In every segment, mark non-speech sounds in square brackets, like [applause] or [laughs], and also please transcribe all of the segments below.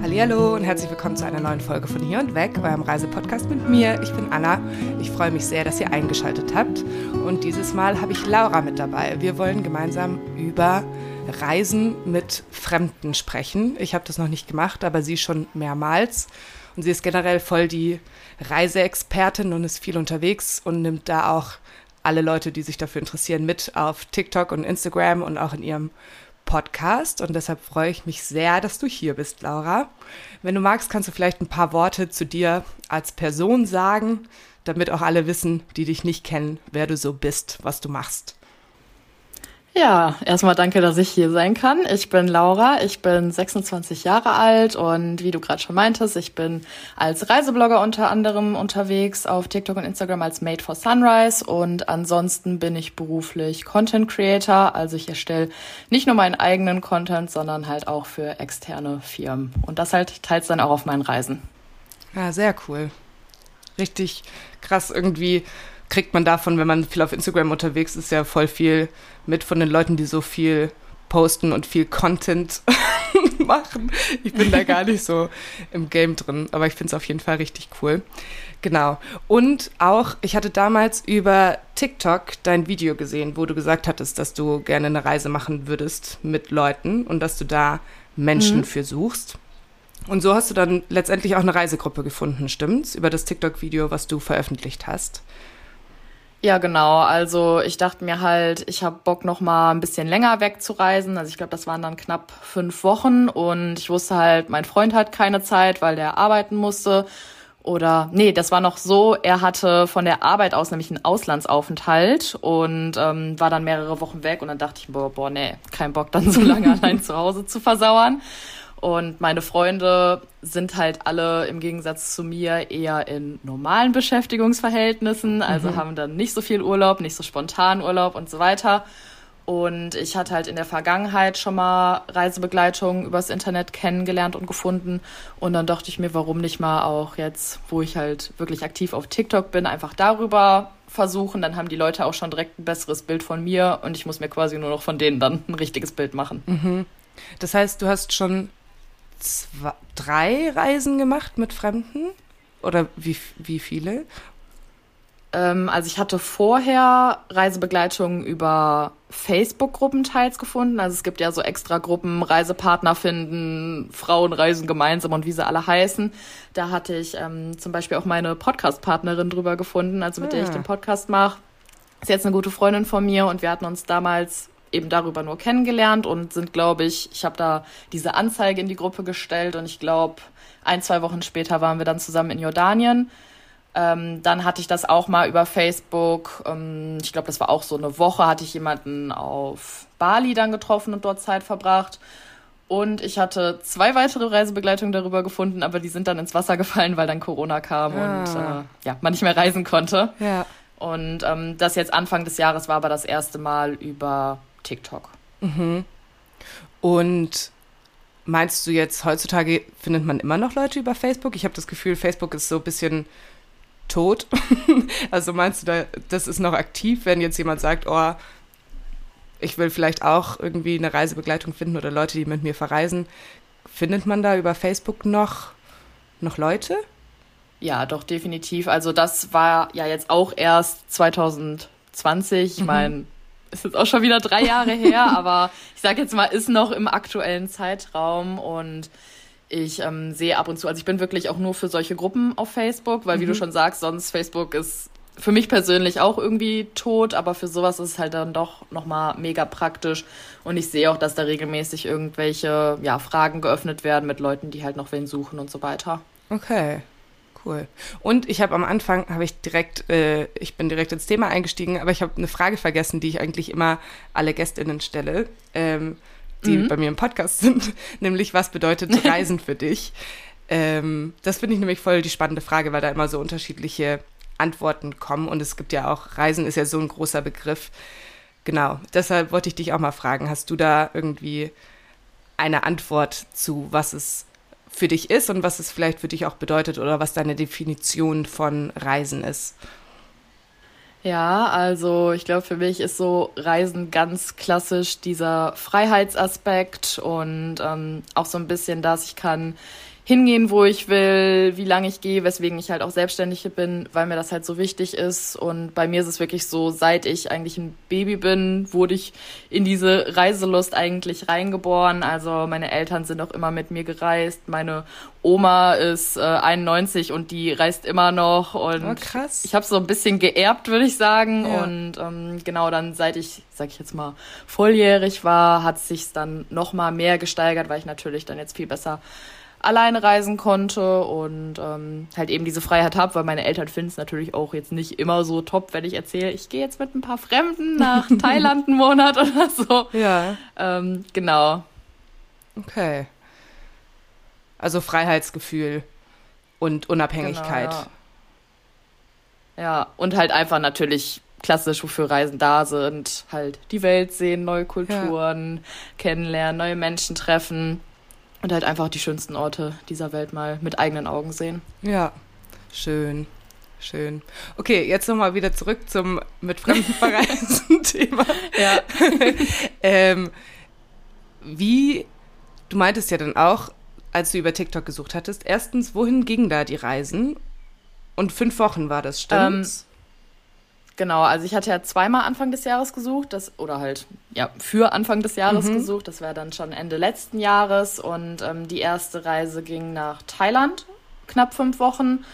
Hallo und herzlich willkommen zu einer neuen Folge von Hier und Weg, eurem Reisepodcast mit mir. Ich bin Anna. Ich freue mich sehr, dass ihr eingeschaltet habt. Und dieses Mal habe ich Laura mit dabei. Wir wollen gemeinsam über Reisen mit Fremden sprechen. Ich habe das noch nicht gemacht, aber sie schon mehrmals. Und sie ist generell voll die Reiseexpertin und ist viel unterwegs und nimmt da auch alle Leute, die sich dafür interessieren, mit auf TikTok und Instagram und auch in ihrem Podcast und deshalb freue ich mich sehr, dass du hier bist, Laura. Wenn du magst, kannst du vielleicht ein paar Worte zu dir als Person sagen, damit auch alle wissen, die dich nicht kennen, wer du so bist, was du machst. Ja, erstmal danke, dass ich hier sein kann. Ich bin Laura, ich bin 26 Jahre alt und wie du gerade schon meintest, ich bin als Reiseblogger unter anderem unterwegs auf TikTok und Instagram als Made for Sunrise und ansonsten bin ich beruflich Content Creator, also ich erstelle nicht nur meinen eigenen Content, sondern halt auch für externe Firmen und das halt teils dann auch auf meinen Reisen. Ja, sehr cool. Richtig krass irgendwie kriegt man davon, wenn man viel auf Instagram unterwegs ist, ja voll viel mit von den Leuten, die so viel posten und viel Content [laughs] machen. Ich bin da gar nicht so im Game drin, aber ich finde es auf jeden Fall richtig cool. Genau. Und auch, ich hatte damals über TikTok dein Video gesehen, wo du gesagt hattest, dass du gerne eine Reise machen würdest mit Leuten und dass du da Menschen mhm. für suchst. Und so hast du dann letztendlich auch eine Reisegruppe gefunden, stimmt's? Über das TikTok-Video, was du veröffentlicht hast. Ja, genau. Also ich dachte mir halt, ich habe Bock noch mal ein bisschen länger wegzureisen. Also ich glaube, das waren dann knapp fünf Wochen und ich wusste halt, mein Freund hat keine Zeit, weil der arbeiten musste. Oder nee, das war noch so, er hatte von der Arbeit aus nämlich einen Auslandsaufenthalt und ähm, war dann mehrere Wochen weg und dann dachte ich, boah, boah, nee, kein Bock dann so lange [laughs] allein zu Hause zu versauern. Und meine Freunde sind halt alle im Gegensatz zu mir eher in normalen Beschäftigungsverhältnissen, also mhm. haben dann nicht so viel Urlaub, nicht so spontan Urlaub und so weiter. Und ich hatte halt in der Vergangenheit schon mal Reisebegleitung übers Internet kennengelernt und gefunden. Und dann dachte ich mir, warum nicht mal auch jetzt, wo ich halt wirklich aktiv auf TikTok bin, einfach darüber versuchen. Dann haben die Leute auch schon direkt ein besseres Bild von mir und ich muss mir quasi nur noch von denen dann ein richtiges Bild machen. Mhm. Das heißt, du hast schon zwei, drei Reisen gemacht mit Fremden? Oder wie, wie viele? Ähm, also ich hatte vorher Reisebegleitungen über Facebook-Gruppen teils gefunden. Also es gibt ja so extra Gruppen, Reisepartner finden, Frauen reisen gemeinsam und wie sie alle heißen. Da hatte ich ähm, zum Beispiel auch meine Podcast-Partnerin drüber gefunden, also mit ah. der ich ah. den Podcast mache. Ist jetzt eine gute Freundin von mir und wir hatten uns damals eben darüber nur kennengelernt und sind, glaube ich, ich habe da diese Anzeige in die Gruppe gestellt und ich glaube, ein, zwei Wochen später waren wir dann zusammen in Jordanien. Ähm, dann hatte ich das auch mal über Facebook. Ähm, ich glaube, das war auch so eine Woche, hatte ich jemanden auf Bali dann getroffen und dort Zeit verbracht. Und ich hatte zwei weitere Reisebegleitungen darüber gefunden, aber die sind dann ins Wasser gefallen, weil dann Corona kam ah. und äh, ja, man nicht mehr reisen konnte. Ja. Und ähm, das jetzt Anfang des Jahres war aber das erste Mal über TikTok. Mhm. Und meinst du jetzt, heutzutage findet man immer noch Leute über Facebook? Ich habe das Gefühl, Facebook ist so ein bisschen tot. [laughs] also meinst du, da, das ist noch aktiv, wenn jetzt jemand sagt, oh, ich will vielleicht auch irgendwie eine Reisebegleitung finden oder Leute, die mit mir verreisen. Findet man da über Facebook noch, noch Leute? Ja, doch, definitiv. Also das war ja jetzt auch erst 2020. Ich mhm. meine, ist jetzt auch schon wieder drei Jahre her, [laughs] aber ich sage jetzt mal, ist noch im aktuellen Zeitraum und ich ähm, sehe ab und zu, also ich bin wirklich auch nur für solche Gruppen auf Facebook, weil mhm. wie du mhm. schon sagst, sonst Facebook ist für mich persönlich auch irgendwie tot, aber für sowas ist es halt dann doch nochmal mega praktisch. Und ich sehe auch, dass da regelmäßig irgendwelche ja, Fragen geöffnet werden mit Leuten, die halt noch wen suchen und so weiter. Okay. Cool. Und ich habe am Anfang, habe ich direkt, äh, ich bin direkt ins Thema eingestiegen, aber ich habe eine Frage vergessen, die ich eigentlich immer alle GästInnen stelle, ähm, die mhm. bei mir im Podcast [laughs] sind, nämlich was bedeutet [laughs] Reisen für dich? Ähm, das finde ich nämlich voll die spannende Frage, weil da immer so unterschiedliche Antworten kommen und es gibt ja auch, Reisen ist ja so ein großer Begriff. Genau, deshalb wollte ich dich auch mal fragen, hast du da irgendwie eine Antwort zu, was es für dich ist und was es vielleicht für dich auch bedeutet oder was deine Definition von Reisen ist. Ja, also ich glaube, für mich ist so Reisen ganz klassisch dieser Freiheitsaspekt und ähm, auch so ein bisschen, dass ich kann hingehen, wo ich will, wie lange ich gehe, weswegen ich halt auch selbstständig bin, weil mir das halt so wichtig ist. Und bei mir ist es wirklich so, seit ich eigentlich ein Baby bin, wurde ich in diese Reiselust eigentlich reingeboren. Also meine Eltern sind auch immer mit mir gereist. Meine Oma ist äh, 91 und die reist immer noch. Und oh, krass. ich habe so ein bisschen geerbt, würde ich sagen. Ja. Und ähm, genau dann, seit ich, sag ich jetzt mal, volljährig war, hat sich dann noch mal mehr gesteigert, weil ich natürlich dann jetzt viel besser alleine reisen konnte und ähm, halt eben diese Freiheit habe, weil meine Eltern finden es natürlich auch jetzt nicht immer so top, wenn ich erzähle, ich gehe jetzt mit ein paar Fremden nach [laughs] Thailand einen Monat oder so. Ja. Ähm, genau. Okay. Also Freiheitsgefühl und Unabhängigkeit. Genau, ja. ja, und halt einfach natürlich klassisch, wofür Reisen da sind, halt die Welt sehen, neue Kulturen ja. kennenlernen, neue Menschen treffen und halt einfach die schönsten Orte dieser Welt mal mit eigenen Augen sehen. Ja, schön. Schön. Okay, jetzt nochmal wieder zurück zum mit Fremden [laughs] verreisen Thema. Ja. [laughs] ähm, wie, du meintest ja dann auch, als du über TikTok gesucht hattest, erstens, wohin gingen da die Reisen? Und fünf Wochen war das, stimmt's? Ähm, Genau, also ich hatte ja zweimal Anfang des Jahres gesucht, das oder halt ja für Anfang des Jahres mhm. gesucht. Das war dann schon Ende letzten Jahres und ähm, die erste Reise ging nach Thailand, knapp fünf Wochen.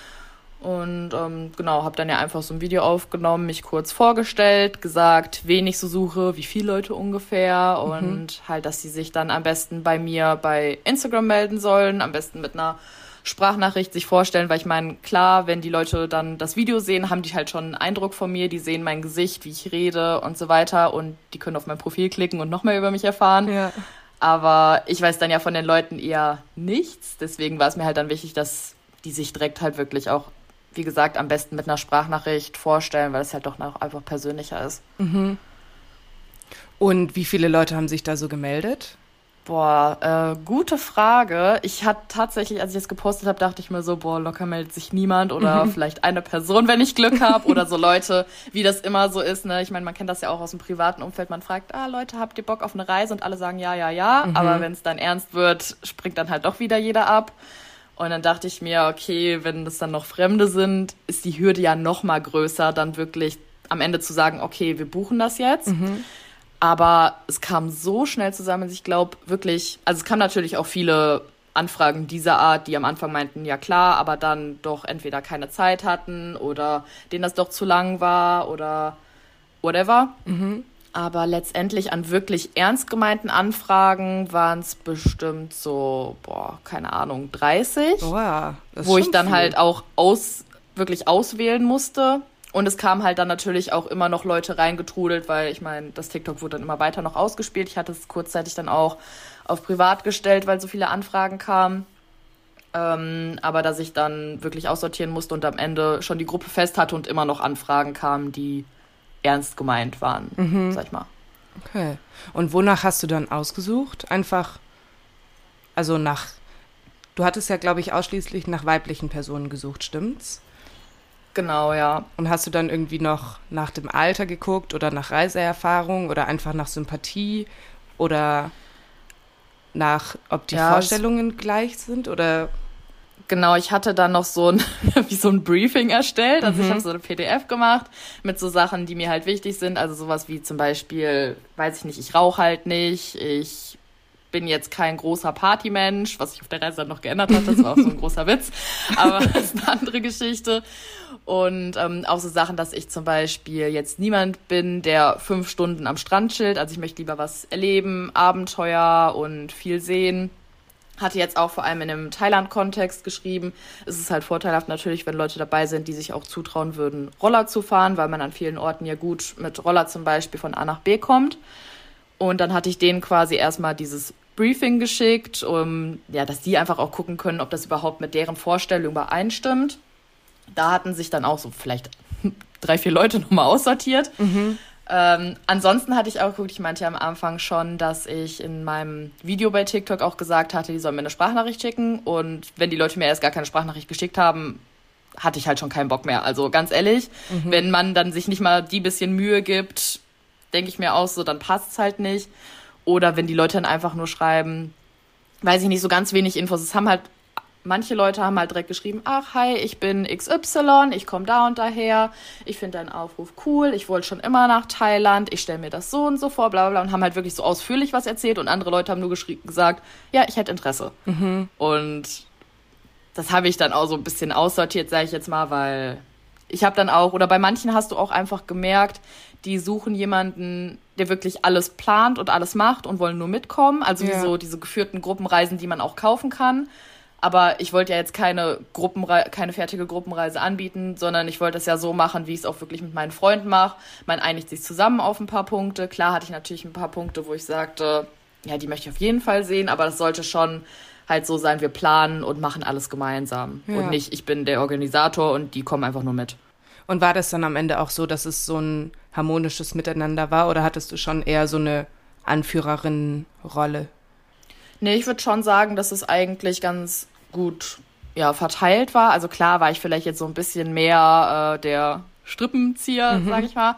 Und ähm, genau, habe dann ja einfach so ein Video aufgenommen, mich kurz vorgestellt, gesagt, wen ich so suche, wie viele Leute ungefähr mhm. und halt, dass sie sich dann am besten bei mir bei Instagram melden sollen, am besten mit einer Sprachnachricht sich vorstellen, weil ich meine, klar, wenn die Leute dann das Video sehen, haben die halt schon einen Eindruck von mir, die sehen mein Gesicht, wie ich rede und so weiter und die können auf mein Profil klicken und noch mehr über mich erfahren. Ja. Aber ich weiß dann ja von den Leuten eher nichts, deswegen war es mir halt dann wichtig, dass die sich direkt halt wirklich auch, wie gesagt, am besten mit einer Sprachnachricht vorstellen, weil es halt doch noch einfach persönlicher ist. Mhm. Und wie viele Leute haben sich da so gemeldet? Boah, äh, gute Frage. Ich hatte tatsächlich, als ich das gepostet habe, dachte ich mir so, boah, locker meldet sich niemand oder mhm. vielleicht eine Person, wenn ich Glück habe oder so Leute, wie das immer so ist. Ne? Ich meine, man kennt das ja auch aus dem privaten Umfeld. Man fragt, ah Leute, habt ihr Bock auf eine Reise? Und alle sagen ja, ja, ja. Mhm. Aber wenn es dann ernst wird, springt dann halt doch wieder jeder ab. Und dann dachte ich mir, okay, wenn das dann noch Fremde sind, ist die Hürde ja noch mal größer, dann wirklich am Ende zu sagen, okay, wir buchen das jetzt. Mhm. Aber es kam so schnell zusammen. Ich glaube wirklich, also es kamen natürlich auch viele Anfragen dieser Art, die am Anfang meinten, ja klar, aber dann doch entweder keine Zeit hatten oder denen das doch zu lang war oder whatever. Mhm. Aber letztendlich an wirklich ernst gemeinten Anfragen waren es bestimmt so, boah, keine Ahnung, 30. Oh ja, wo ich dann viel. halt auch aus, wirklich auswählen musste. Und es kamen halt dann natürlich auch immer noch Leute reingetrudelt, weil ich meine, das TikTok wurde dann immer weiter noch ausgespielt. Ich hatte es kurzzeitig dann auch auf privat gestellt, weil so viele Anfragen kamen. Ähm, aber dass ich dann wirklich aussortieren musste und am Ende schon die Gruppe fest hatte und immer noch Anfragen kamen, die ernst gemeint waren, mhm. sag ich mal. Okay. Und wonach hast du dann ausgesucht? Einfach, also nach, du hattest ja, glaube ich, ausschließlich nach weiblichen Personen gesucht, stimmt's? Genau, ja. Und hast du dann irgendwie noch nach dem Alter geguckt oder nach Reiseerfahrung oder einfach nach Sympathie oder nach, ob die ja, Vorstellungen gleich sind oder? Genau, ich hatte dann noch so ein, [laughs] wie so ein Briefing erstellt. Also mhm. ich habe so eine PDF gemacht mit so Sachen, die mir halt wichtig sind. Also sowas wie zum Beispiel, weiß ich nicht, ich rauche halt nicht, ich bin jetzt kein großer Partymensch, was sich auf der Reise dann noch geändert hat. Das war auch so ein [laughs] großer Witz. Aber das ist eine andere Geschichte. Und ähm, auch so Sachen, dass ich zum Beispiel jetzt niemand bin, der fünf Stunden am Strand chillt. Also ich möchte lieber was erleben, Abenteuer und viel sehen. Hatte jetzt auch vor allem in einem Thailand-Kontext geschrieben. Es ist halt vorteilhaft natürlich, wenn Leute dabei sind, die sich auch zutrauen würden, Roller zu fahren, weil man an vielen Orten ja gut mit Roller zum Beispiel von A nach B kommt. Und dann hatte ich denen quasi erstmal dieses Briefing geschickt, um ja, dass die einfach auch gucken können, ob das überhaupt mit deren Vorstellung übereinstimmt. Da hatten sich dann auch so vielleicht drei, vier Leute nochmal aussortiert. Mhm. Ähm, ansonsten hatte ich auch geguckt, ich meinte ja am Anfang schon, dass ich in meinem Video bei TikTok auch gesagt hatte, die sollen mir eine Sprachnachricht schicken. Und wenn die Leute mir erst gar keine Sprachnachricht geschickt haben, hatte ich halt schon keinen Bock mehr. Also ganz ehrlich, mhm. wenn man dann sich nicht mal die bisschen Mühe gibt, denke ich mir auch so, dann passt es halt nicht. Oder wenn die Leute dann einfach nur schreiben, weiß ich nicht, so ganz wenig Infos. Es haben halt, manche Leute haben halt direkt geschrieben, ach hi, ich bin XY, ich komme da und daher, ich finde deinen Aufruf cool, ich wollte schon immer nach Thailand, ich stelle mir das so und so vor, bla bla bla und haben halt wirklich so ausführlich was erzählt und andere Leute haben nur gesagt, ja, ich hätte Interesse. Mhm. Und das habe ich dann auch so ein bisschen aussortiert, sage ich jetzt mal, weil ich habe dann auch, oder bei manchen hast du auch einfach gemerkt, die suchen jemanden, der wirklich alles plant und alles macht und wollen nur mitkommen. Also ja. wie so diese geführten Gruppenreisen, die man auch kaufen kann. Aber ich wollte ja jetzt keine Gruppenre keine fertige Gruppenreise anbieten, sondern ich wollte es ja so machen, wie ich es auch wirklich mit meinen Freunden mache. Man einigt sich zusammen auf ein paar Punkte. Klar hatte ich natürlich ein paar Punkte, wo ich sagte, ja, die möchte ich auf jeden Fall sehen, aber das sollte schon halt so sein, wir planen und machen alles gemeinsam. Ja. Und nicht, ich bin der Organisator und die kommen einfach nur mit. Und war das dann am Ende auch so, dass es so ein harmonisches Miteinander war oder hattest du schon eher so eine Anführerin-Rolle? Nee, ich würde schon sagen, dass es eigentlich ganz gut ja, verteilt war. Also klar war ich vielleicht jetzt so ein bisschen mehr äh, der Strippenzieher, mhm. sag ich mal.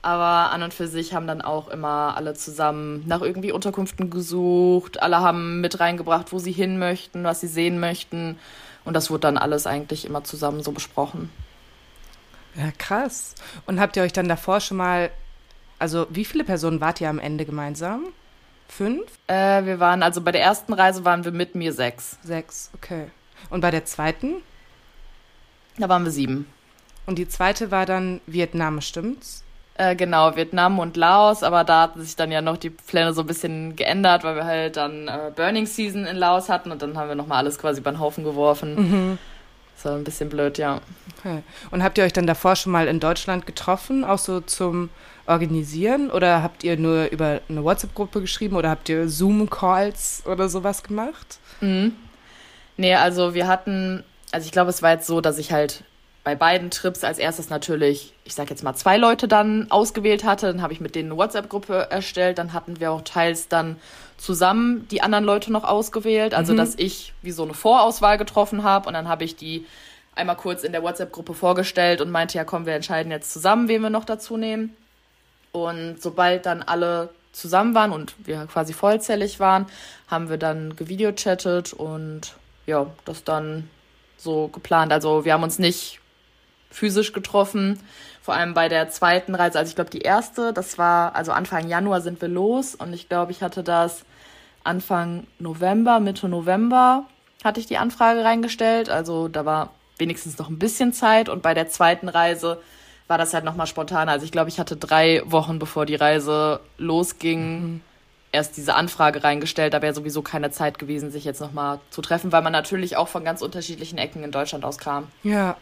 Aber an und für sich haben dann auch immer alle zusammen nach irgendwie Unterkünften gesucht. Alle haben mit reingebracht, wo sie hin möchten, was sie sehen möchten. Und das wurde dann alles eigentlich immer zusammen so besprochen. Ja, krass. Und habt ihr euch dann davor schon mal, also wie viele Personen wart ihr am Ende gemeinsam? Fünf? Äh, wir waren, also bei der ersten Reise waren wir mit mir sechs. Sechs, okay. Und bei der zweiten? Da waren wir sieben. Und die zweite war dann Vietnam, stimmt's? Äh, genau, Vietnam und Laos, aber da hat sich dann ja noch die Pläne so ein bisschen geändert, weil wir halt dann äh, Burning Season in Laos hatten und dann haben wir nochmal alles quasi über den Haufen geworfen. Mhm. Das war ein bisschen blöd, ja. Okay. Und habt ihr euch dann davor schon mal in Deutschland getroffen, auch so zum Organisieren? Oder habt ihr nur über eine WhatsApp-Gruppe geschrieben oder habt ihr Zoom-Calls oder sowas gemacht? Mhm. Nee, also wir hatten, also ich glaube, es war jetzt so, dass ich halt bei beiden Trips als erstes natürlich, ich sag jetzt mal, zwei Leute dann ausgewählt hatte. Dann habe ich mit denen eine WhatsApp-Gruppe erstellt. Dann hatten wir auch teils dann zusammen die anderen Leute noch ausgewählt. Also, mhm. dass ich wie so eine Vorauswahl getroffen habe. Und dann habe ich die einmal kurz in der WhatsApp-Gruppe vorgestellt und meinte, ja komm, wir entscheiden jetzt zusammen, wen wir noch dazu nehmen. Und sobald dann alle zusammen waren und wir quasi vollzählig waren, haben wir dann gevideochattet und ja, das dann so geplant. Also wir haben uns nicht physisch getroffen. Vor allem bei der zweiten Reise, also ich glaube die erste, das war, also Anfang Januar sind wir los und ich glaube, ich hatte das Anfang November, Mitte November hatte ich die Anfrage reingestellt. Also da war wenigstens noch ein bisschen Zeit und bei der zweiten Reise war das halt nochmal spontaner. Also ich glaube, ich hatte drei Wochen bevor die Reise losging, mhm. erst diese Anfrage reingestellt. Da wäre sowieso keine Zeit gewesen, sich jetzt nochmal zu treffen, weil man natürlich auch von ganz unterschiedlichen Ecken in Deutschland aus kam. Ja,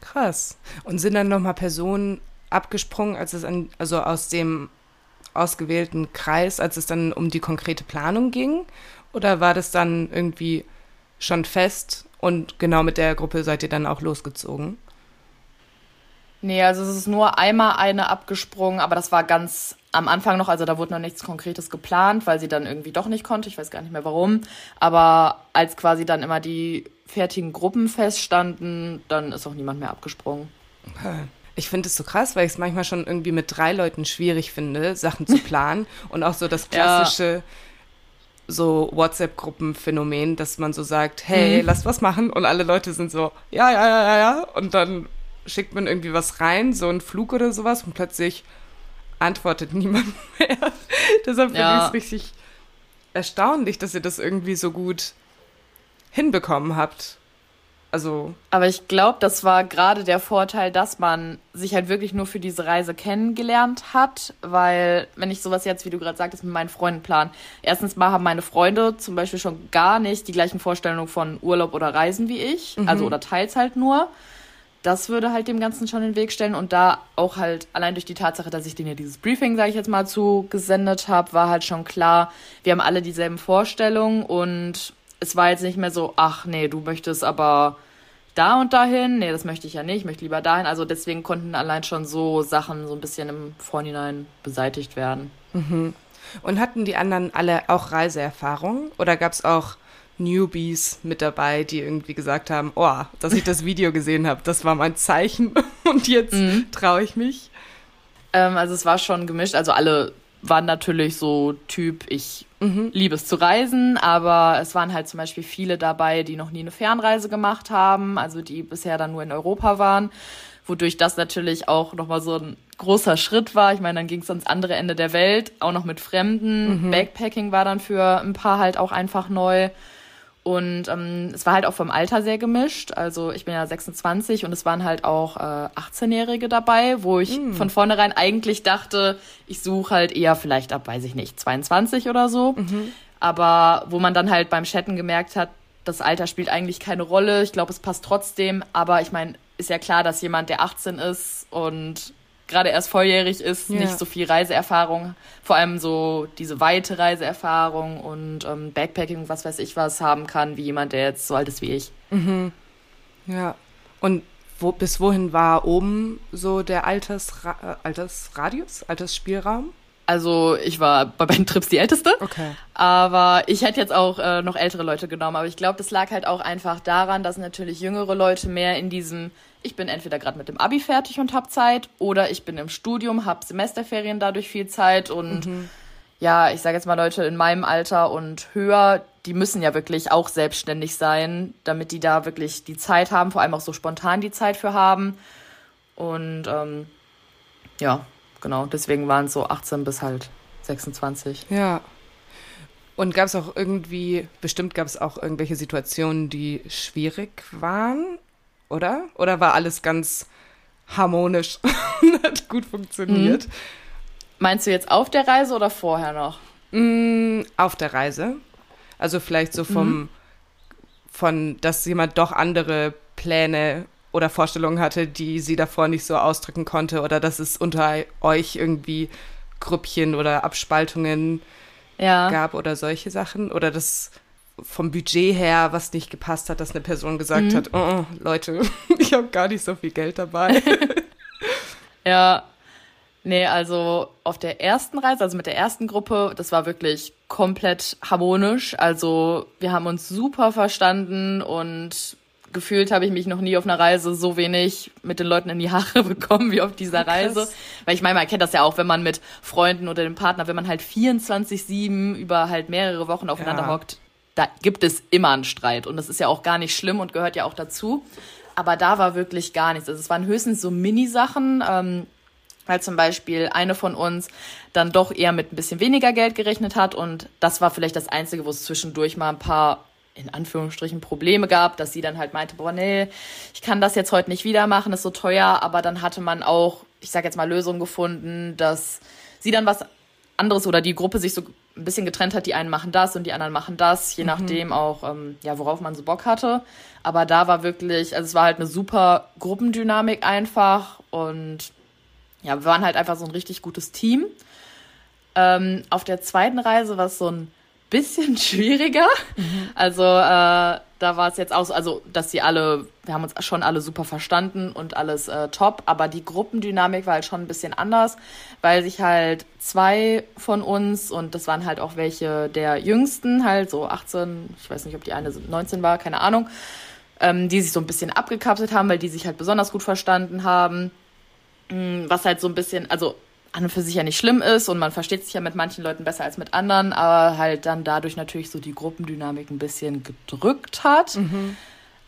Krass. Und sind dann nochmal Personen abgesprungen, als es an, also aus dem ausgewählten Kreis, als es dann um die konkrete Planung ging? Oder war das dann irgendwie schon fest und genau mit der Gruppe seid ihr dann auch losgezogen? Nee, also es ist nur einmal eine abgesprungen, aber das war ganz am Anfang noch, also da wurde noch nichts Konkretes geplant, weil sie dann irgendwie doch nicht konnte, ich weiß gar nicht mehr warum. Aber als quasi dann immer die fertigen Gruppen feststanden, dann ist auch niemand mehr abgesprungen. Ich finde es so krass, weil ich es manchmal schon irgendwie mit drei Leuten schwierig finde, Sachen zu planen [laughs] und auch so das klassische ja. so WhatsApp-Gruppenphänomen, dass man so sagt, hey, mhm. lass was machen und alle Leute sind so, ja, ja, ja, ja, ja und dann schickt man irgendwie was rein, so einen Flug oder sowas und plötzlich antwortet [laughs] niemand mehr. Deshalb finde ja. ich es richtig erstaunlich, dass ihr das irgendwie so gut hinbekommen habt. Also. Aber ich glaube, das war gerade der Vorteil, dass man sich halt wirklich nur für diese Reise kennengelernt hat, weil, wenn ich sowas jetzt, wie du gerade sagtest, mit meinen Freunden plan, erstens mal haben meine Freunde zum Beispiel schon gar nicht die gleichen Vorstellungen von Urlaub oder Reisen wie ich, mhm. also oder teils halt nur das würde halt dem Ganzen schon den Weg stellen. Und da auch halt allein durch die Tatsache, dass ich denen ja dieses Briefing, sage ich jetzt mal, zugesendet habe, war halt schon klar, wir haben alle dieselben Vorstellungen und es war jetzt nicht mehr so, ach nee, du möchtest aber da und dahin, nee, das möchte ich ja nicht, ich möchte lieber dahin. Also deswegen konnten allein schon so Sachen so ein bisschen im Vorhinein beseitigt werden. Mhm. Und hatten die anderen alle auch Reiseerfahrung oder gab es auch Newbies mit dabei, die irgendwie gesagt haben, oh, dass ich das Video gesehen habe, das war mein Zeichen [laughs] und jetzt mhm. traue ich mich? Ähm, also es war schon gemischt, also alle waren natürlich so Typ, ich mhm. liebe es zu reisen, aber es waren halt zum Beispiel viele dabei, die noch nie eine Fernreise gemacht haben, also die bisher dann nur in Europa waren, wodurch das natürlich auch nochmal so ein großer Schritt war. Ich meine, dann ging es ans andere Ende der Welt, auch noch mit Fremden. Mhm. Backpacking war dann für ein paar halt auch einfach neu. Und ähm, es war halt auch vom Alter sehr gemischt. Also ich bin ja 26 und es waren halt auch äh, 18-Jährige dabei, wo ich mm. von vornherein eigentlich dachte, ich suche halt eher vielleicht ab, weiß ich nicht, 22 oder so. Mhm. Aber wo man dann halt beim Chatten gemerkt hat, das Alter spielt eigentlich keine Rolle. Ich glaube, es passt trotzdem. Aber ich meine, ist ja klar, dass jemand, der 18 ist und gerade erst volljährig ist, ja. nicht so viel Reiseerfahrung, vor allem so diese weite Reiseerfahrung und ähm, Backpacking, was weiß ich was, haben kann, wie jemand, der jetzt so alt ist wie ich. Mhm. Ja. Und wo, bis wohin war oben so der Altersra äh, Altersradius, Altersspielraum? Also ich war bei beiden Trips die Älteste. Okay. Aber ich hätte jetzt auch äh, noch ältere Leute genommen. Aber ich glaube, das lag halt auch einfach daran, dass natürlich jüngere Leute mehr in diesem ich bin entweder gerade mit dem Abi fertig und habe Zeit oder ich bin im Studium, habe Semesterferien dadurch viel Zeit und mhm. ja, ich sage jetzt mal Leute in meinem Alter und höher, die müssen ja wirklich auch selbstständig sein, damit die da wirklich die Zeit haben, vor allem auch so spontan die Zeit für haben. Und ähm, ja, genau, deswegen waren es so 18 bis halt 26. Ja. Und gab es auch irgendwie, bestimmt gab es auch irgendwelche Situationen, die schwierig waren? Oder? Oder war alles ganz harmonisch [laughs] und hat gut funktioniert? Mhm. Meinst du jetzt auf der Reise oder vorher noch? Mm, auf der Reise. Also vielleicht so vom, mhm. von, dass jemand doch andere Pläne oder Vorstellungen hatte, die sie davor nicht so ausdrücken konnte oder dass es unter euch irgendwie Grüppchen oder Abspaltungen ja. gab oder solche Sachen oder dass vom Budget her was nicht gepasst hat, dass eine Person gesagt mhm. hat, oh, Leute, [laughs] ich habe gar nicht so viel Geld dabei. [laughs] ja, nee, also auf der ersten Reise, also mit der ersten Gruppe, das war wirklich komplett harmonisch. Also wir haben uns super verstanden und gefühlt habe ich mich noch nie auf einer Reise so wenig mit den Leuten in die Haare [laughs] bekommen wie auf dieser Reise. Krass. Weil ich meine, man kennt das ja auch, wenn man mit Freunden oder dem Partner, wenn man halt 24-7 über halt mehrere Wochen aufeinander ja. hockt, da gibt es immer einen Streit und das ist ja auch gar nicht schlimm und gehört ja auch dazu. Aber da war wirklich gar nichts. Also es waren höchstens so Mini-Sachen, ähm, weil zum Beispiel eine von uns dann doch eher mit ein bisschen weniger Geld gerechnet hat und das war vielleicht das Einzige, wo es zwischendurch mal ein paar in Anführungsstrichen Probleme gab, dass sie dann halt meinte, boah, nee, ich kann das jetzt heute nicht wieder machen, ist so teuer, aber dann hatte man auch, ich sag jetzt mal, Lösungen gefunden, dass sie dann was anderes oder die Gruppe sich so ein bisschen getrennt hat. Die einen machen das und die anderen machen das, je mhm. nachdem auch, ähm, ja, worauf man so Bock hatte. Aber da war wirklich, also es war halt eine super Gruppendynamik einfach und ja, wir waren halt einfach so ein richtig gutes Team. Ähm, auf der zweiten Reise war es so ein bisschen [laughs] schwieriger. Mhm. Also äh, da war es jetzt auch so, also dass sie alle, wir haben uns schon alle super verstanden und alles äh, top, aber die Gruppendynamik war halt schon ein bisschen anders, weil sich halt zwei von uns und das waren halt auch welche der Jüngsten, halt so 18, ich weiß nicht, ob die eine 19 war, keine Ahnung, ähm, die sich so ein bisschen abgekapselt haben, weil die sich halt besonders gut verstanden haben. Mm, was halt so ein bisschen, also an und für sich ja nicht schlimm ist und man versteht sich ja mit manchen Leuten besser als mit anderen, aber halt dann dadurch natürlich so die Gruppendynamik ein bisschen gedrückt hat. Mhm.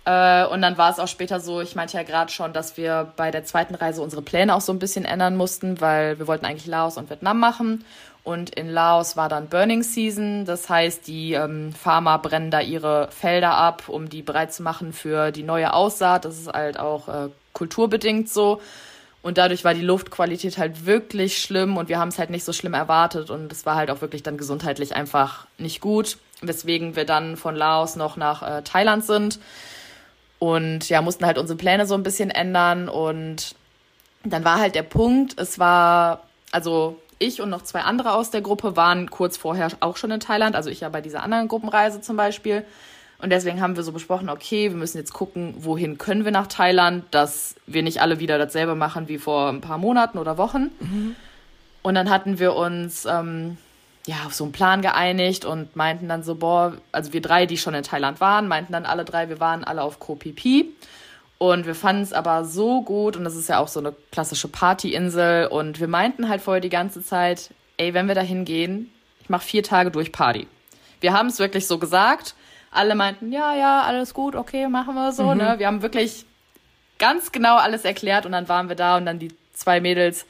Äh, und dann war es auch später so, ich meinte ja gerade schon, dass wir bei der zweiten Reise unsere Pläne auch so ein bisschen ändern mussten, weil wir wollten eigentlich Laos und Vietnam machen. Und in Laos war dann Burning Season, das heißt, die ähm, Farmer brennen da ihre Felder ab, um die bereit zu machen für die neue Aussaat. Das ist halt auch äh, kulturbedingt so. Und dadurch war die Luftqualität halt wirklich schlimm und wir haben es halt nicht so schlimm erwartet. Und es war halt auch wirklich dann gesundheitlich einfach nicht gut, weswegen wir dann von Laos noch nach äh, Thailand sind. Und ja, mussten halt unsere Pläne so ein bisschen ändern. Und dann war halt der Punkt, es war, also ich und noch zwei andere aus der Gruppe waren kurz vorher auch schon in Thailand, also ich ja bei dieser anderen Gruppenreise zum Beispiel. Und deswegen haben wir so besprochen, okay, wir müssen jetzt gucken, wohin können wir nach Thailand, dass wir nicht alle wieder dasselbe machen wie vor ein paar Monaten oder Wochen. Mhm. Und dann hatten wir uns ähm, ja, auf so einen Plan geeinigt und meinten dann so, boah, also wir drei, die schon in Thailand waren, meinten dann alle drei, wir waren alle auf Koh Phi Phi. Und wir fanden es aber so gut und das ist ja auch so eine klassische Partyinsel und wir meinten halt vorher die ganze Zeit, ey, wenn wir da hingehen, ich mache vier Tage durch Party. Wir haben es wirklich so gesagt. Alle meinten, ja, ja, alles gut, okay, machen wir so. Mhm. Ne? Wir haben wirklich ganz genau alles erklärt und dann waren wir da und dann die zwei Mädels,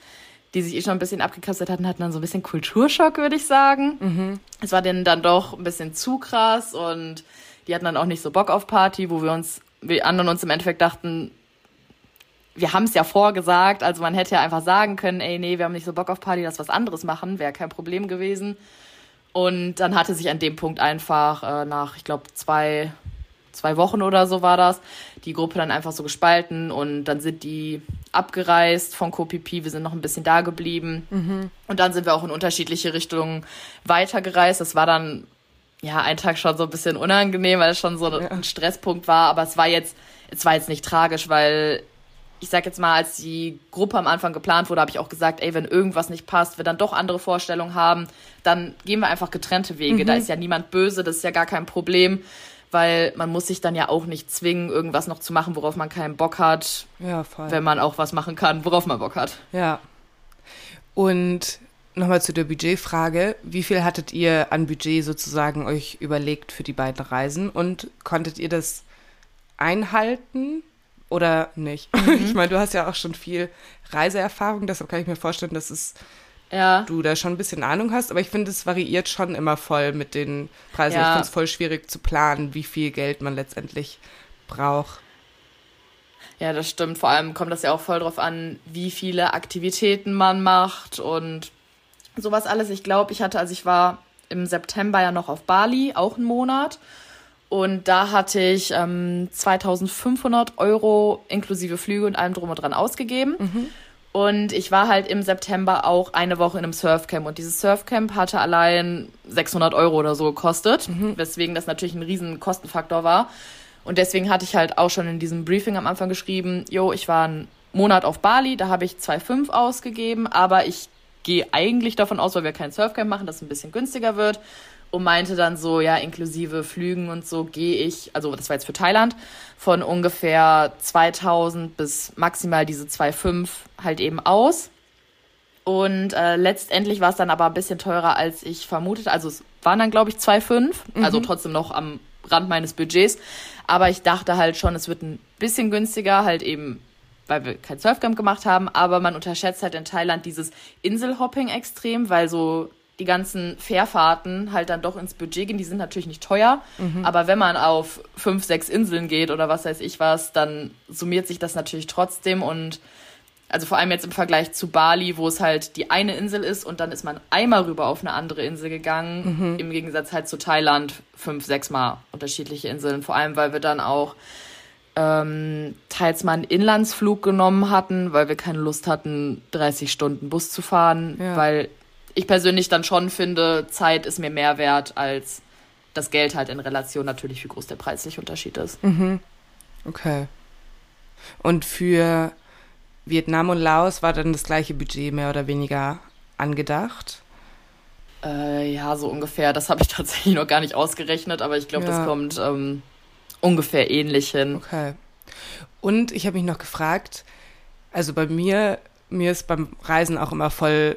die sich eh schon ein bisschen abgekapselt hatten, hatten dann so ein bisschen Kulturschock, würde ich sagen. Mhm. Es war denen dann doch ein bisschen zu krass und die hatten dann auch nicht so Bock auf Party, wo wir uns wir anderen uns im Endeffekt dachten, wir haben es ja vorgesagt, also man hätte ja einfach sagen können, ey, nee, wir haben nicht so Bock auf Party, lass was anderes machen, wäre kein Problem gewesen. Und dann hatte sich an dem Punkt einfach äh, nach, ich glaube, zwei, zwei Wochen oder so war das, die Gruppe dann einfach so gespalten und dann sind die abgereist von Kopipi, wir sind noch ein bisschen da geblieben mhm. und dann sind wir auch in unterschiedliche Richtungen weitergereist. Das war dann ja, ein Tag schon so ein bisschen unangenehm, weil es schon so ja. ein Stresspunkt war, aber es war jetzt, es war jetzt nicht tragisch, weil ich sag jetzt mal, als die Gruppe am Anfang geplant wurde, habe ich auch gesagt, ey, wenn irgendwas nicht passt, wir dann doch andere Vorstellungen haben, dann gehen wir einfach getrennte Wege. Mhm. Da ist ja niemand böse, das ist ja gar kein Problem, weil man muss sich dann ja auch nicht zwingen, irgendwas noch zu machen, worauf man keinen Bock hat. Ja, voll. Wenn man auch was machen kann, worauf man Bock hat. Ja. Und Nochmal zu der Budgetfrage. Wie viel hattet ihr an Budget sozusagen euch überlegt für die beiden Reisen und konntet ihr das einhalten oder nicht? [laughs] Mhm. Ich meine, du hast ja auch schon viel Reiseerfahrung, deshalb kann ich mir vorstellen, dass es ja. du da schon ein bisschen Ahnung hast, aber ich finde, es variiert schon immer voll mit den Preisen. Ja. Ich finde es voll schwierig zu planen, wie viel Geld man letztendlich braucht. Ja, das stimmt. Vor allem kommt das ja auch voll drauf an, wie viele Aktivitäten man macht und sowas alles. Ich glaube, ich hatte, also ich war im September ja noch auf Bali, auch einen Monat. Und da hatte ich ähm, 2500 Euro inklusive Flüge und allem drum und dran ausgegeben. Mhm. Und ich war halt im September auch eine Woche in einem Surfcamp. Und dieses Surfcamp hatte allein 600 Euro oder so gekostet, mhm. weswegen das natürlich ein riesen Kostenfaktor war. Und deswegen hatte ich halt auch schon in diesem Briefing am Anfang geschrieben, jo, ich war einen Monat auf Bali, da habe ich 2,5 ausgegeben, aber ich gehe eigentlich davon aus, weil wir kein Surfcamp machen, dass es ein bisschen günstiger wird. Und meinte dann so, ja, inklusive Flügen und so gehe ich, also das war jetzt für Thailand, von ungefähr 2000 bis maximal diese 2,5 halt eben aus. Und äh, letztendlich war es dann aber ein bisschen teurer, als ich vermutet. Also es waren dann, glaube ich, 2,5, mhm. also trotzdem noch am Rand meines Budgets. Aber ich dachte halt schon, es wird ein bisschen günstiger, halt eben weil wir kein Surfcamp gemacht haben, aber man unterschätzt halt in Thailand dieses Inselhopping extrem, weil so die ganzen Fährfahrten halt dann doch ins Budget gehen. Die sind natürlich nicht teuer, mhm. aber wenn man auf fünf, sechs Inseln geht oder was weiß ich was, dann summiert sich das natürlich trotzdem und also vor allem jetzt im Vergleich zu Bali, wo es halt die eine Insel ist und dann ist man einmal rüber auf eine andere Insel gegangen, mhm. im Gegensatz halt zu Thailand fünf, sechs Mal unterschiedliche Inseln. Vor allem, weil wir dann auch ähm, teils mal einen Inlandsflug genommen hatten, weil wir keine Lust hatten, 30 Stunden Bus zu fahren, ja. weil ich persönlich dann schon finde, Zeit ist mir mehr wert als das Geld halt in Relation natürlich, wie groß der preisliche Unterschied ist. Mhm. Okay. Und für Vietnam und Laos war dann das gleiche Budget mehr oder weniger angedacht? Äh, ja, so ungefähr. Das habe ich [laughs] tatsächlich noch gar nicht ausgerechnet, aber ich glaube, ja. das kommt ähm, ungefähr ähnlich hin. Okay. Und ich habe mich noch gefragt, also bei mir, mir ist beim Reisen auch immer voll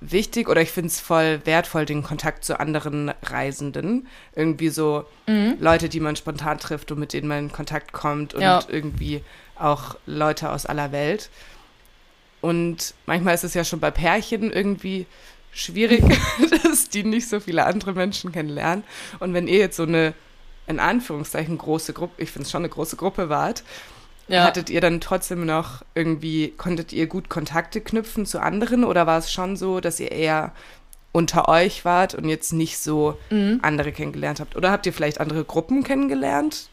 wichtig oder ich finde es voll wertvoll, den Kontakt zu anderen Reisenden. Irgendwie so mhm. Leute, die man spontan trifft und mit denen man in Kontakt kommt und ja. irgendwie auch Leute aus aller Welt. Und manchmal ist es ja schon bei Pärchen irgendwie schwierig, [laughs] dass die nicht so viele andere Menschen kennenlernen. Und wenn ihr jetzt so eine in Anführungszeichen große Gruppe, ich finde es schon eine große Gruppe wart, ja. hattet ihr dann trotzdem noch irgendwie, konntet ihr gut Kontakte knüpfen zu anderen oder war es schon so, dass ihr eher unter euch wart und jetzt nicht so mhm. andere kennengelernt habt? Oder habt ihr vielleicht andere Gruppen kennengelernt?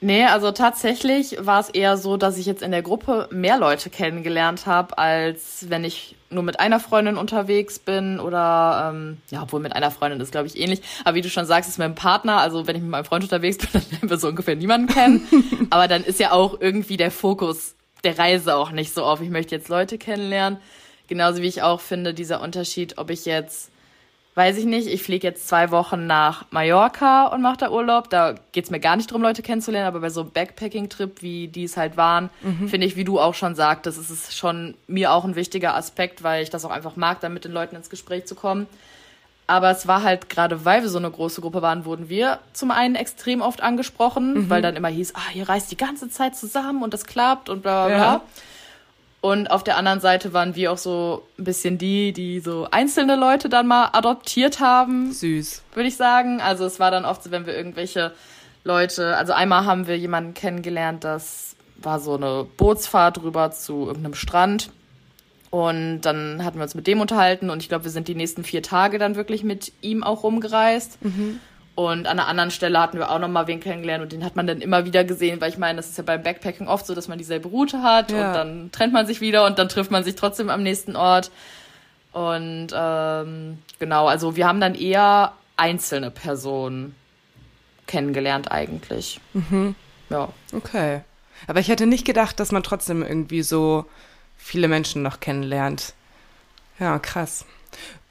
Nee, also tatsächlich war es eher so, dass ich jetzt in der Gruppe mehr Leute kennengelernt habe, als wenn ich nur mit einer Freundin unterwegs bin oder ähm, ja, obwohl mit einer Freundin ist, glaube ich, ähnlich. Aber wie du schon sagst, ist mit einem Partner, also wenn ich mit meinem Freund unterwegs [laughs] bin, dann lernen wir so ungefähr niemanden kennen. [laughs] Aber dann ist ja auch irgendwie der Fokus der Reise auch nicht so auf, ich möchte jetzt Leute kennenlernen. Genauso wie ich auch finde, dieser Unterschied, ob ich jetzt weiß ich nicht, ich fliege jetzt zwei Wochen nach Mallorca und mache da Urlaub. Da geht's mir gar nicht darum, Leute kennenzulernen, aber bei so einem Backpacking-Trip, wie die es halt waren, mhm. finde ich, wie du auch schon sagtest, ist es schon mir auch ein wichtiger Aspekt, weil ich das auch einfach mag, dann mit den Leuten ins Gespräch zu kommen. Aber es war halt gerade, weil wir so eine große Gruppe waren, wurden wir zum einen extrem oft angesprochen, mhm. weil dann immer hieß, ah, ihr reist die ganze Zeit zusammen und das klappt und bla bla bla. Ja. Und auf der anderen Seite waren wir auch so ein bisschen die, die so einzelne Leute dann mal adoptiert haben. Süß. Würde ich sagen. Also es war dann oft so, wenn wir irgendwelche Leute, also einmal haben wir jemanden kennengelernt, das war so eine Bootsfahrt rüber zu irgendeinem Strand. Und dann hatten wir uns mit dem unterhalten und ich glaube, wir sind die nächsten vier Tage dann wirklich mit ihm auch rumgereist. Mhm. Und an einer anderen Stelle hatten wir auch noch mal wen kennengelernt und den hat man dann immer wieder gesehen, weil ich meine, das ist ja beim Backpacking oft so, dass man dieselbe Route hat ja. und dann trennt man sich wieder und dann trifft man sich trotzdem am nächsten Ort. Und ähm, genau, also wir haben dann eher einzelne Personen kennengelernt eigentlich. Mhm. Ja. Okay. Aber ich hätte nicht gedacht, dass man trotzdem irgendwie so viele Menschen noch kennenlernt. Ja, krass.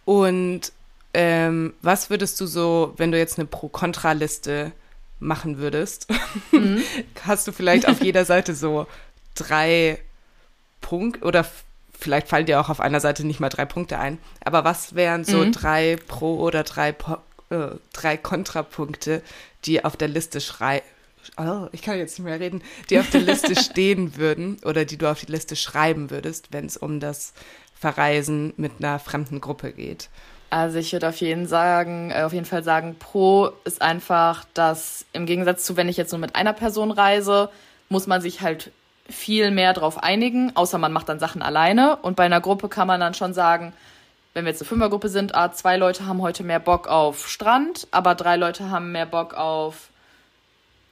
Und ähm, was würdest du so, wenn du jetzt eine Pro-Kontra-Liste machen würdest, mhm. [laughs] hast du vielleicht auf jeder Seite so drei Punkte oder vielleicht fallen dir auch auf einer Seite nicht mal drei Punkte ein, aber was wären so mhm. drei Pro- oder drei, po äh, drei Kontrapunkte, die auf der Liste schrei oh, ich kann jetzt nicht mehr reden, die auf der Liste [laughs] stehen würden oder die du auf die Liste schreiben würdest, wenn es um das Verreisen mit einer fremden Gruppe geht? Also ich würde auf jeden sagen, äh, auf jeden Fall sagen, Pro ist einfach, dass im Gegensatz zu, wenn ich jetzt nur mit einer Person reise, muss man sich halt viel mehr drauf einigen, außer man macht dann Sachen alleine. Und bei einer Gruppe kann man dann schon sagen, wenn wir jetzt eine Fünfergruppe sind, ah, zwei Leute haben heute mehr Bock auf Strand, aber drei Leute haben mehr Bock auf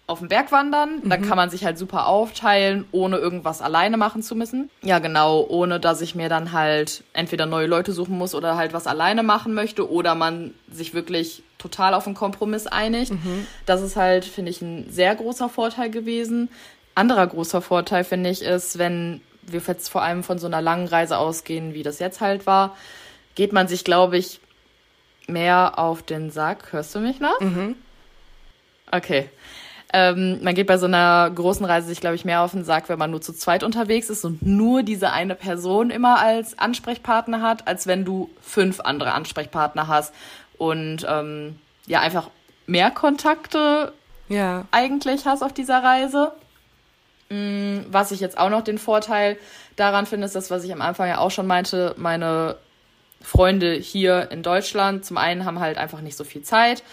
auf den Berg wandern. Mhm. Dann kann man sich halt super aufteilen, ohne irgendwas alleine machen zu müssen. Ja, genau, ohne dass ich mir dann halt entweder neue Leute suchen muss oder halt was alleine machen möchte oder man sich wirklich total auf einen Kompromiss einigt. Mhm. Das ist halt, finde ich, ein sehr großer Vorteil gewesen. Anderer großer Vorteil, finde ich, ist, wenn wir jetzt vor allem von so einer langen Reise ausgehen, wie das jetzt halt war, geht man sich, glaube ich, mehr auf den Sack. Hörst du mich noch? Mhm. Okay. Ähm, man geht bei so einer großen Reise sich, glaube ich, mehr auf den Sack, wenn man nur zu zweit unterwegs ist und nur diese eine Person immer als Ansprechpartner hat, als wenn du fünf andere Ansprechpartner hast und ähm, ja einfach mehr Kontakte ja. eigentlich hast auf dieser Reise. Mm, was ich jetzt auch noch den Vorteil daran finde, ist das, was ich am Anfang ja auch schon meinte, meine Freunde hier in Deutschland zum einen haben halt einfach nicht so viel Zeit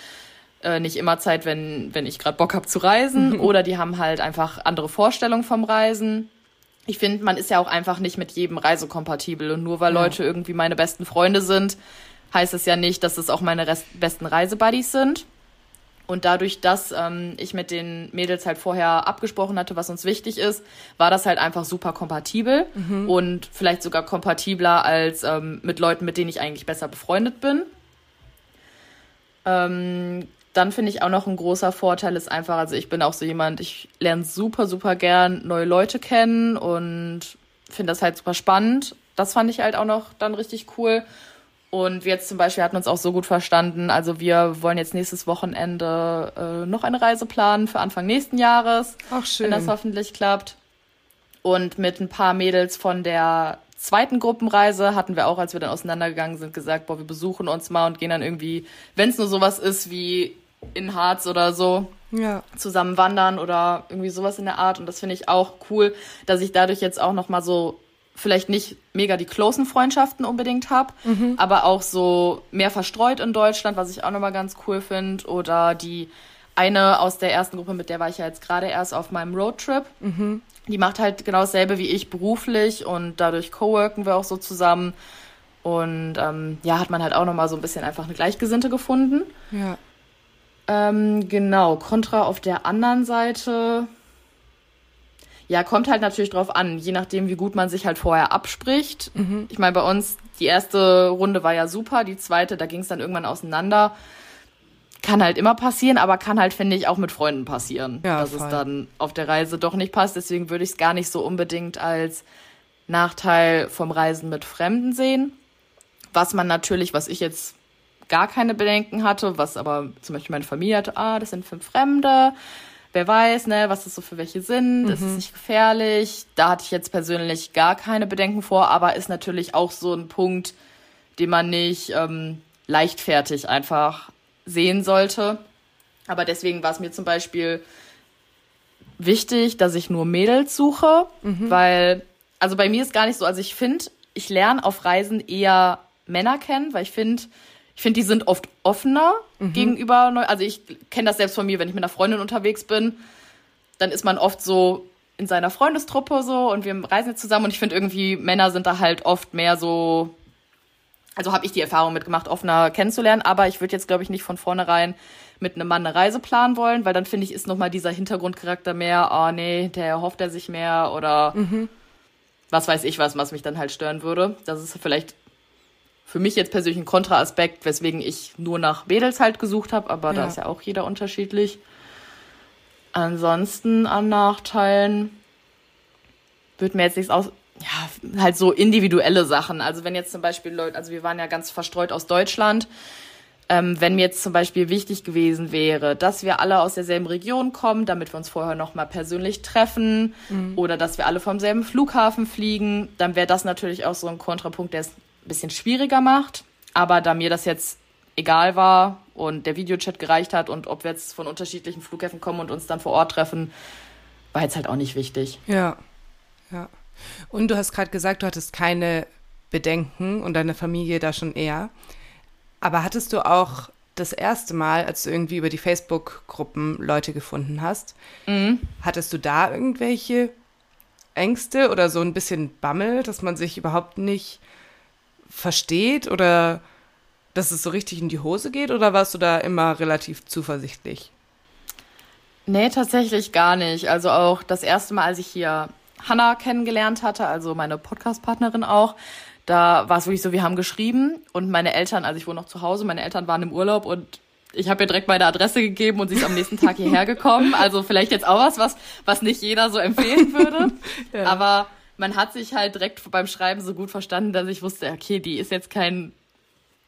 äh, nicht immer Zeit, wenn, wenn ich gerade Bock habe zu reisen. [laughs] Oder die haben halt einfach andere Vorstellungen vom Reisen. Ich finde, man ist ja auch einfach nicht mit jedem reisekompatibel. Und nur weil ja. Leute irgendwie meine besten Freunde sind, heißt es ja nicht, dass es auch meine Rest besten Reisebuddies sind. Und dadurch, dass ähm, ich mit den Mädels halt vorher abgesprochen hatte, was uns wichtig ist, war das halt einfach super kompatibel mhm. und vielleicht sogar kompatibler als ähm, mit Leuten, mit denen ich eigentlich besser befreundet bin. Ähm, dann finde ich auch noch ein großer Vorteil ist einfach, also ich bin auch so jemand, ich lerne super, super gern neue Leute kennen und finde das halt super spannend. Das fand ich halt auch noch dann richtig cool. Und wir jetzt zum Beispiel hatten uns auch so gut verstanden. Also wir wollen jetzt nächstes Wochenende äh, noch eine Reise planen für Anfang nächsten Jahres. Ach schön. Wenn das hoffentlich klappt. Und mit ein paar Mädels von der zweiten Gruppenreise hatten wir auch, als wir dann auseinandergegangen sind, gesagt, boah, wir besuchen uns mal und gehen dann irgendwie, wenn es nur sowas ist wie in Harz oder so ja. zusammen wandern oder irgendwie sowas in der Art. Und das finde ich auch cool, dass ich dadurch jetzt auch noch mal so vielleicht nicht mega die closen Freundschaften unbedingt habe, mhm. aber auch so mehr verstreut in Deutschland, was ich auch noch mal ganz cool finde. Oder die eine aus der ersten Gruppe, mit der war ich ja jetzt gerade erst auf meinem Roadtrip. Mhm. Die macht halt genau dasselbe wie ich beruflich und dadurch co-worken wir auch so zusammen. Und ähm, ja, hat man halt auch noch mal so ein bisschen einfach eine Gleichgesinnte gefunden. Ja. Ähm, genau, Contra auf der anderen Seite. Ja, kommt halt natürlich drauf an, je nachdem, wie gut man sich halt vorher abspricht. Mhm. Ich meine, bei uns, die erste Runde war ja super, die zweite, da ging es dann irgendwann auseinander. Kann halt immer passieren, aber kann halt, finde ich, auch mit Freunden passieren, ja, dass voll. es dann auf der Reise doch nicht passt. Deswegen würde ich es gar nicht so unbedingt als Nachteil vom Reisen mit Fremden sehen. Was man natürlich, was ich jetzt gar keine Bedenken hatte, was aber zum Beispiel meine Familie hatte, ah, das sind fünf Fremde, wer weiß, ne, was das so für welche sind, mhm. ist es nicht gefährlich. Da hatte ich jetzt persönlich gar keine Bedenken vor, aber ist natürlich auch so ein Punkt, den man nicht ähm, leichtfertig einfach sehen sollte. Aber deswegen war es mir zum Beispiel wichtig, dass ich nur Mädels suche, mhm. weil, also bei mir ist gar nicht so, also ich finde, ich lerne auf Reisen eher Männer kennen, weil ich finde, ich finde, die sind oft offener mhm. gegenüber, neu also ich kenne das selbst von mir, wenn ich mit einer Freundin unterwegs bin, dann ist man oft so in seiner Freundestruppe so und wir reisen jetzt zusammen und ich finde irgendwie, Männer sind da halt oft mehr so, also habe ich die Erfahrung mitgemacht, offener kennenzulernen, aber ich würde jetzt, glaube ich, nicht von vornherein mit einem Mann eine Reise planen wollen, weil dann finde ich, ist nochmal dieser Hintergrundcharakter mehr, oh nee, der hofft er sich mehr oder mhm. was weiß ich was, was mich dann halt stören würde. Das ist vielleicht für mich jetzt persönlich ein Kontraaspekt, weswegen ich nur nach Mädels halt gesucht habe, aber ja. da ist ja auch jeder unterschiedlich. Ansonsten an Nachteilen wird mir jetzt nichts aus. Ja, halt so individuelle Sachen. Also wenn jetzt zum Beispiel Leute, also wir waren ja ganz verstreut aus Deutschland ähm, wenn mir jetzt zum Beispiel wichtig gewesen wäre, dass wir alle aus derselben Region kommen, damit wir uns vorher nochmal persönlich treffen mhm. oder dass wir alle vom selben Flughafen fliegen, dann wäre das natürlich auch so ein Kontrapunkt, der es ein bisschen schwieriger macht. Aber da mir das jetzt egal war und der Videochat gereicht hat und ob wir jetzt von unterschiedlichen Flughäfen kommen und uns dann vor Ort treffen, war jetzt halt auch nicht wichtig. Ja, ja. Und du hast gerade gesagt, du hattest keine Bedenken und deine Familie da schon eher. Aber hattest du auch das erste Mal, als du irgendwie über die Facebook-Gruppen Leute gefunden hast, mhm. hattest du da irgendwelche Ängste oder so ein bisschen Bammel, dass man sich überhaupt nicht versteht oder dass es so richtig in die Hose geht oder warst du da immer relativ zuversichtlich? Nee, tatsächlich gar nicht. Also auch das erste Mal, als ich hier Hannah kennengelernt hatte, also meine Podcast-Partnerin auch, da war es wirklich so, wir haben geschrieben und meine Eltern, also ich wohne noch zu Hause, meine Eltern waren im Urlaub und ich habe ihr direkt meine Adresse gegeben und sie ist am nächsten Tag hierher gekommen. Also vielleicht jetzt auch was, was, was nicht jeder so empfehlen würde. [laughs] ja. Aber man hat sich halt direkt beim Schreiben so gut verstanden, dass ich wusste, okay, die ist jetzt kein,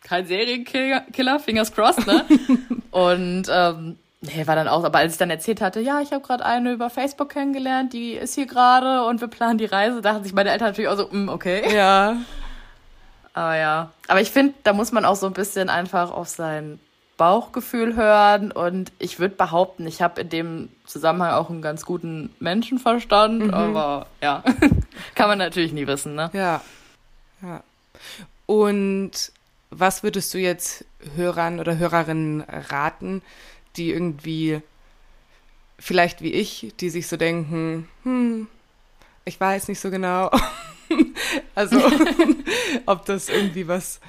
kein Serienkiller, fingers crossed, ne? [laughs] und ähm, Nee, war dann auch, aber als ich dann erzählt hatte, ja, ich habe gerade eine über Facebook kennengelernt, die ist hier gerade und wir planen die Reise, dachten sich meine Eltern natürlich auch so, mm, okay. Ja. [laughs] Aber ja. Aber ich finde, da muss man auch so ein bisschen einfach auf sein Bauchgefühl hören. Und ich würde behaupten, ich habe in dem Zusammenhang auch einen ganz guten Menschenverstand. Mhm. Aber ja, [laughs] kann man natürlich nie wissen, ne? Ja. Ja. Und was würdest du jetzt Hörern oder Hörerinnen raten, die irgendwie vielleicht wie ich, die sich so denken, hm, ich weiß nicht so genau. [laughs] also, [laughs] ob das irgendwie was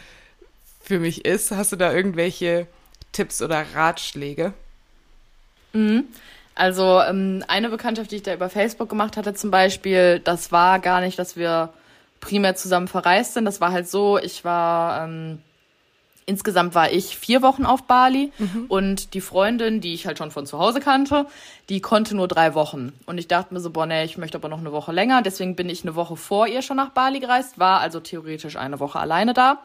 für mich ist. Hast du da irgendwelche Tipps oder Ratschläge? Mhm. Also ähm, eine Bekanntschaft, die ich da über Facebook gemacht hatte zum Beispiel, das war gar nicht, dass wir primär zusammen verreist sind. Das war halt so, ich war ähm, Insgesamt war ich vier Wochen auf Bali mhm. und die Freundin, die ich halt schon von zu Hause kannte, die konnte nur drei Wochen. Und ich dachte mir so, boah, nee, ich möchte aber noch eine Woche länger. Deswegen bin ich eine Woche vor ihr schon nach Bali gereist, war also theoretisch eine Woche alleine da.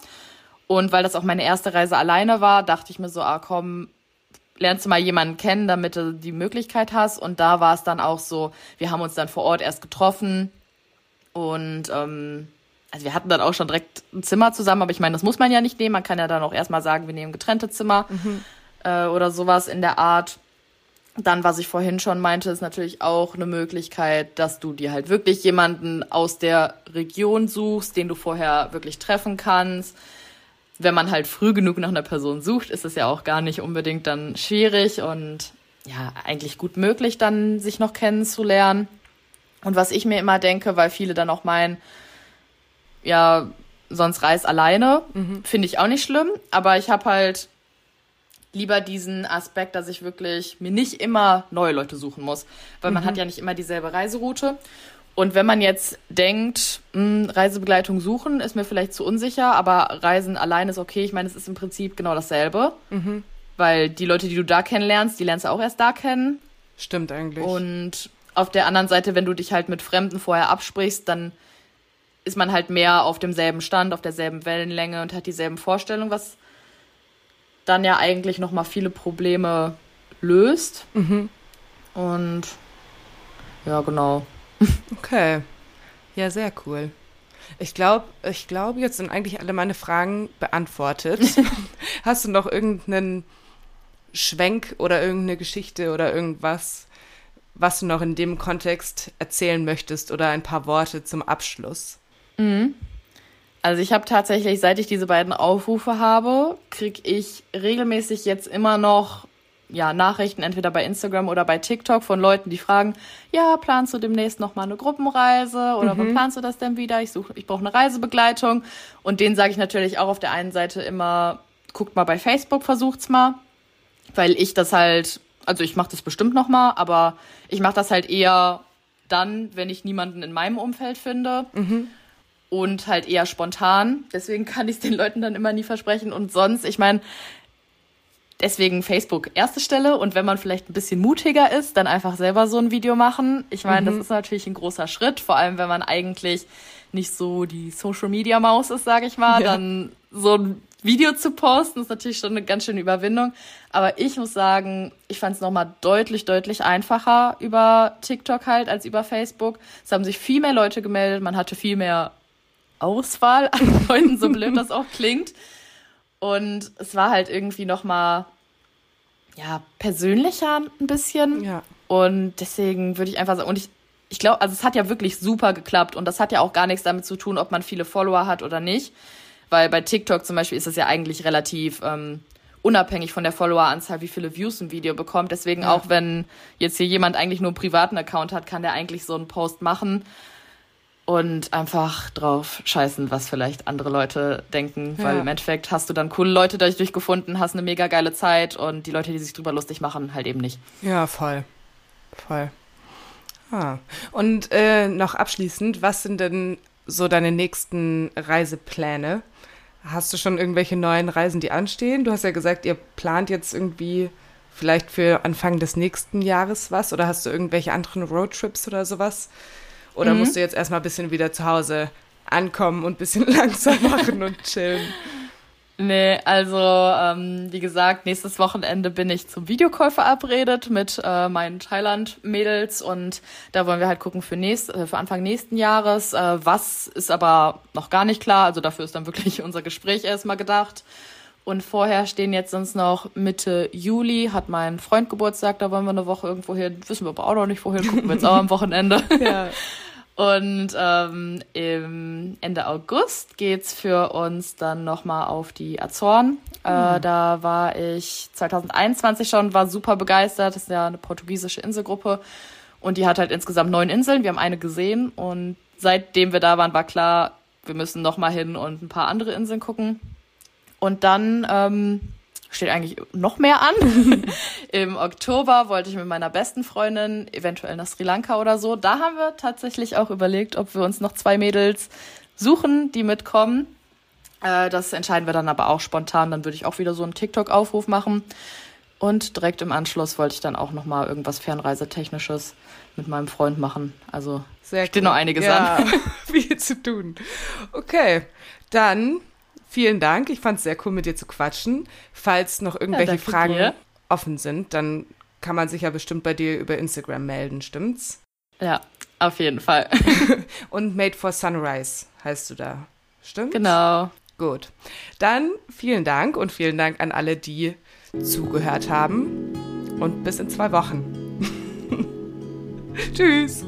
Und weil das auch meine erste Reise alleine war, dachte ich mir so, ah komm, lernst du mal jemanden kennen, damit du die Möglichkeit hast. Und da war es dann auch so, wir haben uns dann vor Ort erst getroffen und ähm, also wir hatten dann auch schon direkt ein Zimmer zusammen, aber ich meine, das muss man ja nicht nehmen. Man kann ja dann auch erstmal sagen, wir nehmen getrennte Zimmer mhm. äh, oder sowas in der Art. Dann, was ich vorhin schon meinte, ist natürlich auch eine Möglichkeit, dass du dir halt wirklich jemanden aus der Region suchst, den du vorher wirklich treffen kannst. Wenn man halt früh genug nach einer Person sucht, ist es ja auch gar nicht unbedingt dann schwierig und ja, eigentlich gut möglich, dann sich noch kennenzulernen. Und was ich mir immer denke, weil viele dann auch meinen, ja, sonst reist alleine. Mhm. Finde ich auch nicht schlimm. Aber ich habe halt lieber diesen Aspekt, dass ich wirklich mir nicht immer neue Leute suchen muss. Weil mhm. man hat ja nicht immer dieselbe Reiseroute. Und wenn man jetzt denkt, mh, hm, Reisebegleitung suchen, ist mir vielleicht zu unsicher, aber Reisen alleine ist okay. Ich meine, es ist im Prinzip genau dasselbe. Mhm. Weil die Leute, die du da kennenlernst, die lernst du auch erst da kennen. Stimmt eigentlich. Und auf der anderen Seite, wenn du dich halt mit Fremden vorher absprichst, dann ist man halt mehr auf demselben Stand, auf derselben Wellenlänge und hat dieselben Vorstellungen, was dann ja eigentlich noch mal viele Probleme löst. Mhm. Und ja, genau. [laughs] Okay. Ja, sehr cool. Ich glaube, ich glaube, jetzt sind eigentlich alle meine Fragen beantwortet. [laughs] Hast du noch irgendeinen Schwenk oder irgendeine Geschichte oder irgendwas, was du noch in dem Kontext erzählen möchtest oder ein paar Worte zum Abschluss? Mhm. Also ich habe tatsächlich, seit ich diese beiden Aufrufe habe, kriege ich regelmäßig jetzt immer noch ja, Nachrichten entweder bei Instagram oder bei TikTok von Leuten, die fragen, ja, planst du demnächst noch mal eine Gruppenreise oder mhm. wann planst du das denn wieder? Ich suche, ich brauche eine Reisebegleitung und denen sage ich natürlich auch auf der einen Seite immer, guckt mal bei Facebook, versucht's mal, weil ich das halt, also ich mache das bestimmt noch mal, aber ich mache das halt eher dann, wenn ich niemanden in meinem Umfeld finde. Mhm und halt eher spontan. Deswegen kann ich es den Leuten dann immer nie versprechen. Und sonst, ich meine, Deswegen Facebook erste Stelle und wenn man vielleicht ein bisschen mutiger ist, dann einfach selber so ein Video machen. Ich meine, mhm. das ist natürlich ein großer Schritt, vor allem wenn man eigentlich nicht so die Social Media Maus ist, sage ich mal, ja. dann so ein Video zu posten ist natürlich schon eine ganz schöne Überwindung. Aber ich muss sagen, ich fand es nochmal deutlich, deutlich einfacher über TikTok halt als über Facebook. Es haben sich viel mehr Leute gemeldet, man hatte viel mehr Auswahl an [laughs] Leuten, so blöd das auch klingt. Und es war halt irgendwie noch mal ja, persönlicher ein bisschen. Ja. Und deswegen würde ich einfach sagen, und ich, ich glaube, also es hat ja wirklich super geklappt und das hat ja auch gar nichts damit zu tun, ob man viele Follower hat oder nicht. Weil bei TikTok zum Beispiel ist es ja eigentlich relativ ähm, unabhängig von der Followeranzahl, wie viele Views ein Video bekommt. Deswegen ja. auch wenn jetzt hier jemand eigentlich nur einen privaten Account hat, kann der eigentlich so einen Post machen und einfach drauf scheißen, was vielleicht andere Leute denken, ja. weil im Endeffekt hast du dann coole Leute dadurch durchgefunden, hast eine mega geile Zeit und die Leute, die sich drüber lustig machen, halt eben nicht. Ja, voll. Voll. Ah. Und äh, noch abschließend, was sind denn so deine nächsten Reisepläne? Hast du schon irgendwelche neuen Reisen, die anstehen? Du hast ja gesagt, ihr plant jetzt irgendwie vielleicht für Anfang des nächsten Jahres was oder hast du irgendwelche anderen Roadtrips oder sowas? Oder mhm. musst du jetzt erstmal ein bisschen wieder zu Hause ankommen und ein bisschen [laughs] langsam machen und chillen? Nee, also ähm, wie gesagt, nächstes Wochenende bin ich zum Videocall verabredet mit äh, meinen Thailand-Mädels und da wollen wir halt gucken für, nächst, äh, für Anfang nächsten Jahres. Äh, was ist aber noch gar nicht klar, also dafür ist dann wirklich [laughs] unser Gespräch erstmal gedacht. Und vorher stehen jetzt sonst noch Mitte Juli, hat mein Freund Geburtstag, da wollen wir eine Woche irgendwo hin. Wissen wir aber auch noch nicht wohin, gucken wir jetzt auch am [laughs] Wochenende. ja. Und ähm, im Ende August geht's für uns dann nochmal auf die Azoren. Mhm. Äh, hm. da war ich 2021 schon, war super begeistert. Das ist ja eine portugiesische Inselgruppe. Und die hat halt insgesamt neun Inseln. Wir haben eine gesehen. Und seitdem wir da waren, war klar, wir müssen nochmal hin und ein paar andere Inseln gucken. Und dann ähm, steht eigentlich noch mehr an. [laughs] Im Oktober wollte ich mit meiner besten Freundin eventuell nach Sri Lanka oder so. Da haben wir tatsächlich auch überlegt, ob wir uns noch zwei Mädels suchen, die mitkommen. Äh, das entscheiden wir dann aber auch spontan. Dann würde ich auch wieder so einen TikTok-Aufruf machen. Und direkt im Anschluss wollte ich dann auch noch mal irgendwas Fernreisetechnisches mit meinem Freund machen. Also Sehr steht cool. noch einiges ja, an. [laughs] viel zu tun. Okay, dann Vielen Dank. Ich fand es sehr cool, mit dir zu quatschen. Falls noch irgendwelche ja, Fragen dir. offen sind, dann kann man sich ja bestimmt bei dir über Instagram melden, stimmt's? Ja, auf jeden Fall. [laughs] Und Made for Sunrise heißt du da, stimmt? Genau. Gut. Dann vielen Dank und vielen Dank an alle, die zugehört haben. Und bis in zwei Wochen. [laughs] Tschüss.